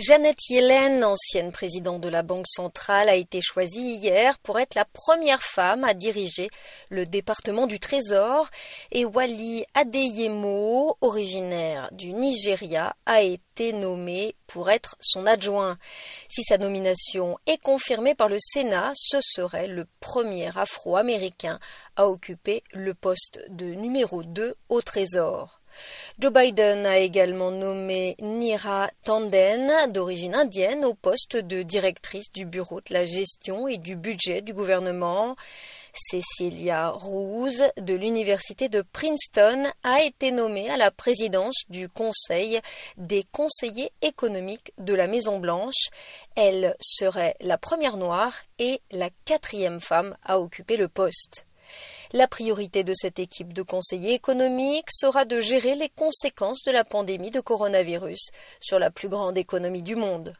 Janet Yellen, ancienne présidente de la Banque centrale, a été choisie hier pour être la première femme à diriger le département du Trésor et Wally Adeyemo, originaire du Nigeria, a été nommé pour être son adjoint. Si sa nomination est confirmée par le Sénat, ce serait le premier afro-américain à occuper le poste de numéro 2 au Trésor. Joe Biden a également nommé Nira Tanden, d'origine indienne, au poste de directrice du bureau de la gestion et du budget du gouvernement. Cecilia Rouse de l'université de Princeton a été nommée à la présidence du Conseil des conseillers économiques de la Maison Blanche. Elle serait la première noire et la quatrième femme à occuper le poste. La priorité de cette équipe de conseillers économiques sera de gérer les conséquences de la pandémie de coronavirus sur la plus grande économie du monde.